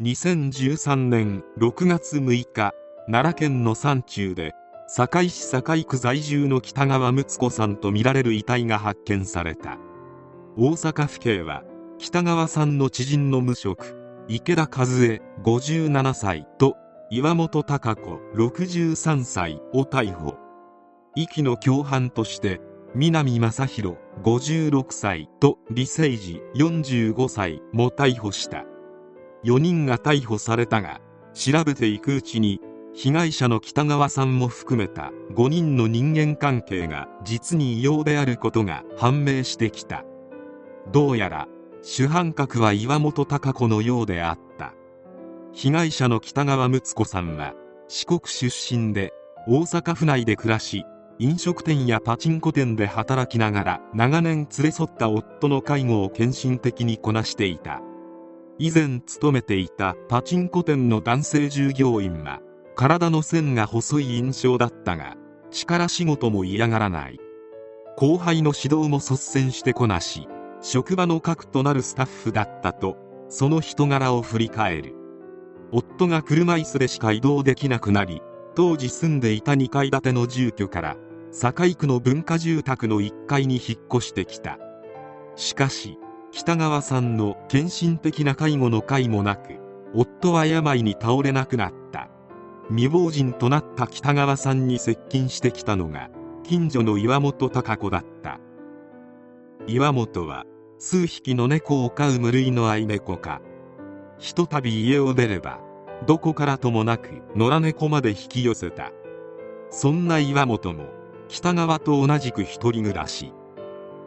2013年6月6日奈良県の山中で堺市堺区在住の北川睦子さんとみられる遺体が発見された。大阪府警は北川さんの知人の無職池田和恵57歳と岩本孝子63歳を逮捕。遺棄の共犯として南正弘56歳と李誠二45歳も逮捕した。4人が逮捕されたが調べていくうちに被害者の北川さんも含めた5人の人間関係が実に異様であることが判明してきた。どうやら主犯格は岩本孝子のようであった。被害者の北川睦子さんは四国出身で大阪府内で暮らし飲食店やパチンコ店で働きながら長年連れ添った夫の介護を献身的にこなしていた。以前勤めていたパチンコ店の男性従業員は体の線が細い印象だったが力仕事も嫌がらない。後輩の指導も率先してこなし職場の核となるスタッフだったとその人柄を振り返る。夫が車椅子でしか移動できなくなり当時住んでいた2階建ての住居から堺区の文化住宅の1階に引っ越してきた。しかし北川さんの献身的な介護の会もなく夫は病に倒れなくなった。未亡人となった北川さんに接近してきたのが近所の岩本孝子だった。岩本は数匹の猫を飼う無類の愛猫かひとたび家を出ればどこからともなく野良猫まで引き寄せた。そんな岩本も北川と同じく一人暮らし。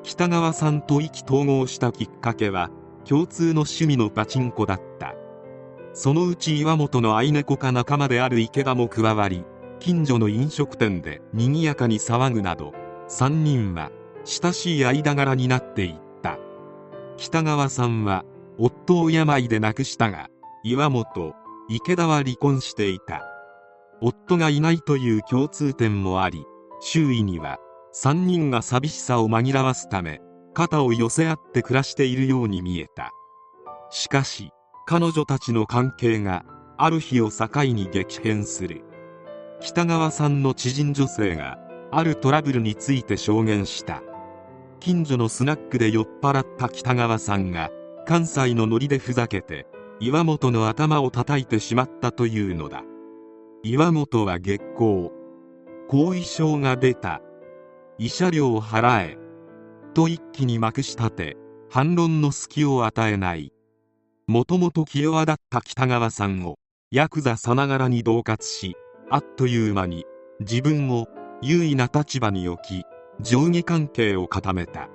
北川さんと意気投合したきっかけは共通の趣味のパチンコだった。そのうち岩本の愛猫か仲間である池田も加わり近所の飲食店で賑やかに騒ぐなど3人は親しい間柄になっていった。北川さんは夫を病で亡くしたが岩本池田は離婚していた。夫がいないという共通点もあり周囲には3人が寂しさを紛らわすため肩を寄せ合って暮らしているように見えた。しかし彼女たちの関係がある日を境に激変する。北川さんの知人女性があるトラブルについて証言した。近所のスナックで酔っ払った北川さんが関西のノリでふざけて岩本の頭を叩いてしまったというのだ。岩本は月光後遺症が出た。慰謝料を払え。と一気にまくし立て反論の隙を与えない。もともと気弱だった北川さんをヤクザさながらに恫喝しあっという間に自分を優位な立場に置き上下関係を固めた。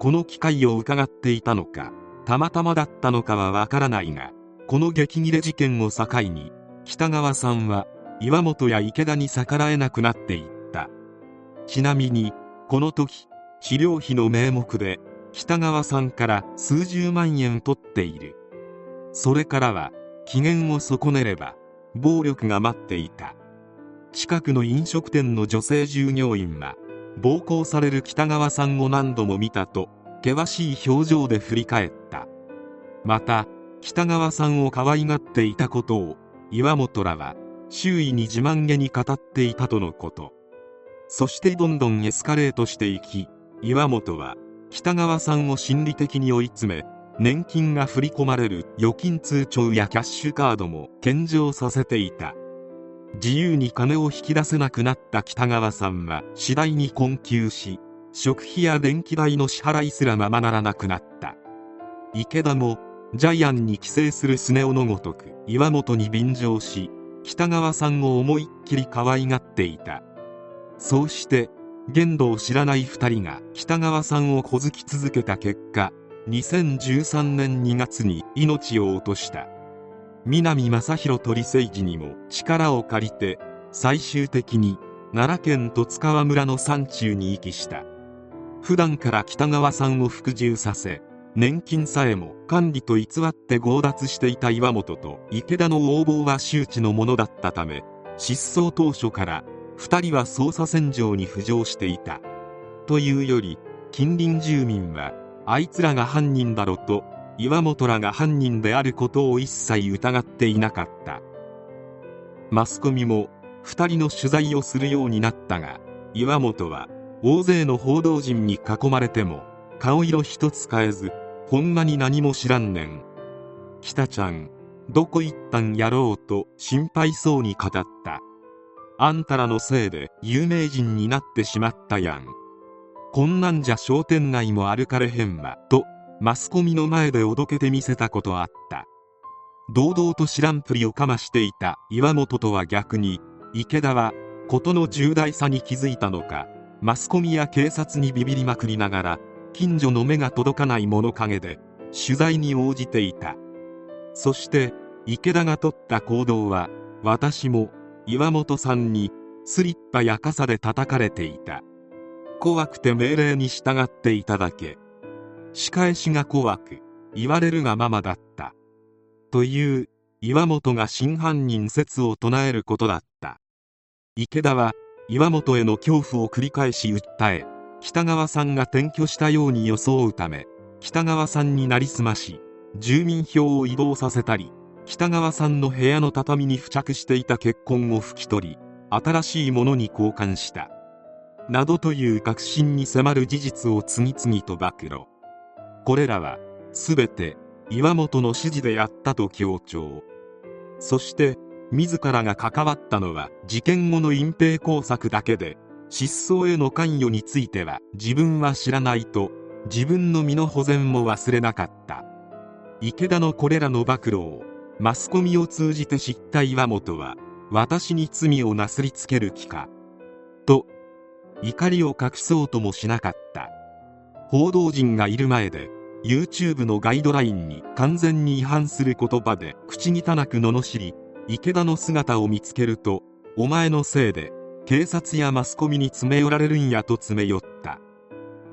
この機会を伺っていたのかたまたまだったのかはわからないがこの激切れ事件を境に北川さんは岩本や池田に逆らえなくなっていた。ちなみにこの時治療費の名目で北川さんから数十万円取っている。それからは機嫌を損ねれば暴力が待っていた。近くの飲食店の女性従業員は暴行される北川さんを何度も見たと険しい表情で振り返った。また北川さんを可愛がっていたことを岩本らは周囲に自慢げに語っていたとのこと。そしてどんどんエスカレートしていき岩本は北川さんを心理的に追い詰め年金が振り込まれる預金通帳やキャッシュカードも献上させていた。自由に金を引き出せなくなった北川さんは次第に困窮し食費や電気代の支払いすらままならなくなった。池田もジャイアンに寄生するスネ夫のごとく岩本に便乗し北川さんを思いっきり可愛がっていた。そうして限度を知らない2人が北川さんを小突き続けた結果2013年2月に命を落とした。南正弘取政治にも力を借りて最終的に奈良県十津川村の山中に遺棄した。普段から北川さんを服従させ年金さえも管理と偽って強奪していた岩本と池田の横暴は周知のものだったため失踪当初から2人は捜査線上に浮上していた。というより近隣住民はあいつらが犯人だろと岩本らが犯人であることを一切疑っていなかった。マスコミも2人の取材をするようになったが岩本は大勢の報道陣に囲まれても顔色一つ変えずほんまに何も知らんねん。北ちゃんどこ行ったんやろうと心配そうに語った。あんたらのせいで有名人になってしまったやん。こんなんじゃ商店街も歩かれへんわとマスコミの前でおどけてみせたことあった。堂々と知らんぷりをかましていた岩本とは逆に池田は事の重大さに気づいたのかマスコミや警察にビビりまくりながら近所の目が届かない物陰で取材に応じていた。そして池田が取った行動は私も岩本さんにスリッパや傘で叩かれていた。怖くて命令に従っていただけ。仕返しが怖く言われるがままだった。という岩本が真犯人説を唱えることだった。池田は岩本への恐怖を繰り返し訴え北川さんが転居したように装うため北川さんになりすまし住民票を移動させたり北川さんの部屋の畳に付着していた血痕を拭き取り新しいものに交換した。などという確信に迫る事実を次々と暴露。これらは全て岩本の指示でやったと強調。そして自らが関わったのは事件後の隠蔽工作だけで失踪への関与については自分は知らないと自分の身の保全も忘れなかった。池田のこれらの暴露をマスコミを通じて知った岩本は私に罪をなすりつける気かと怒りを隠そうともしなかった。報道陣がいる前で YouTube のガイドラインに完全に違反する言葉で口汚く罵り池田の姿を見つけるとお前のせいで警察やマスコミに詰め寄られるんやと詰め寄った。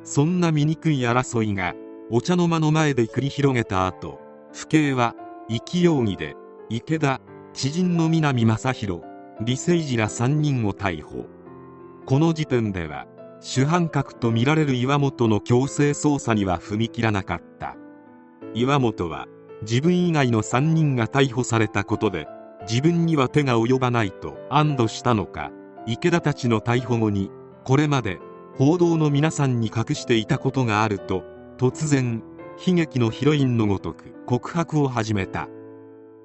そんな醜い争いがお茶の間の前で繰り広げた後府警は生き容疑で池田知人の南正弘李誠二ら3人を逮捕。この時点では主犯格とみられる岩本の強制捜査には踏み切らなかった。岩本は自分以外の3人が逮捕されたことで自分には手が及ばないと安堵したのか池田たちの逮捕後にこれまで報道の皆さんに隠していたことがあると突然悲劇のヒロインのごとく告白を始めた。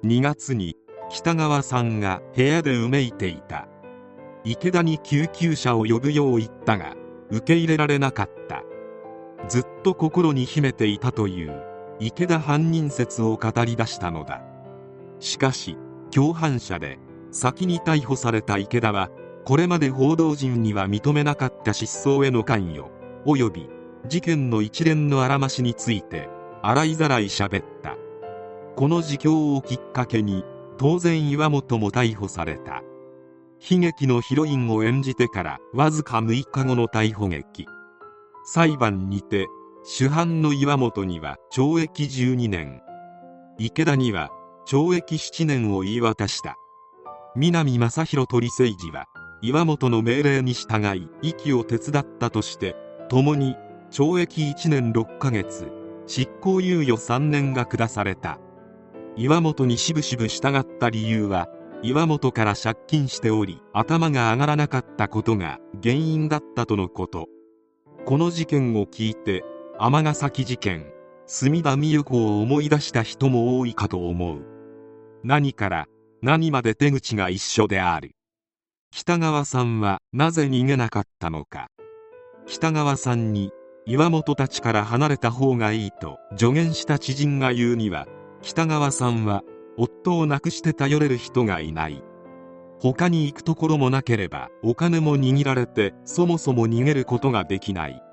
2月に北川さんが部屋でうめいていた。池田に救急車を呼ぶよう言ったが受け入れられなかった。ずっと心に秘めていたという池田犯人説を語り出したのだ。しかし共犯者で先に逮捕された池田はこれまで報道陣には認めなかった失踪への関与及び事件の一連のあらましについて洗いざらい喋った。この自供をきっかけに当然岩本も逮捕された。悲劇のヒロインを演じてからわずか6日後の逮捕劇。裁判にて主犯の岩本には懲役12年。池田には懲役7年を言い渡した。南正弘と李誠二は岩本の命令に従い息を手伝ったとして共に懲役1年6ヶ月。執行猶予3年が下された。岩本にしぶしぶ従った理由は岩本から借金しており頭が上がらなかったことが原因だったとのこと。この事件を聞いて尼崎事件隅田美代子を思い出した人も多いかと思う。何から何まで手口が一緒である。北川さんはなぜ逃げなかったのか。北川さんに岩本たちから離れた方がいいと助言した知人が言うには北川さんは夫を亡くして頼れる人がいない。他に行くところもなければお金も握られてそもそも逃げることができない。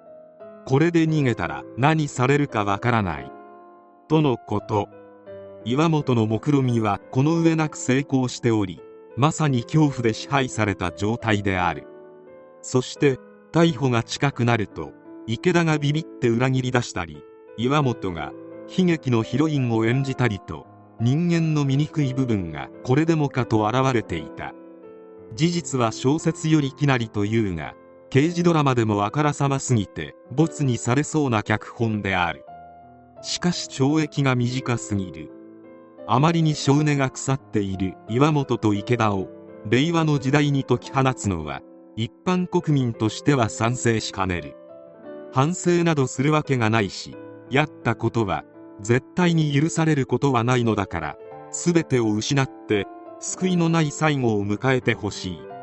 これで逃げたら何されるかわからない。とのこと。岩本の目論見はこの上なく成功しておりまさに恐怖で支配された状態である。そして逮捕が近くなると池田がビビって裏切り出したり岩本が悲劇のヒロインを演じたりと人間の醜い部分がこれでもかと現れていた。事実は小説よりきなりというが刑事ドラマでもあからさますぎてボツにされそうな脚本である。しかし懲役が短すぎる。あまりに性根が腐っている岩本と池田を令和の時代に解き放つのは一般国民としては賛成しかねる。反省などするわけがないしやったことは絶対に許されることはないのだから全てを失って救いのない最後を迎えてほしい。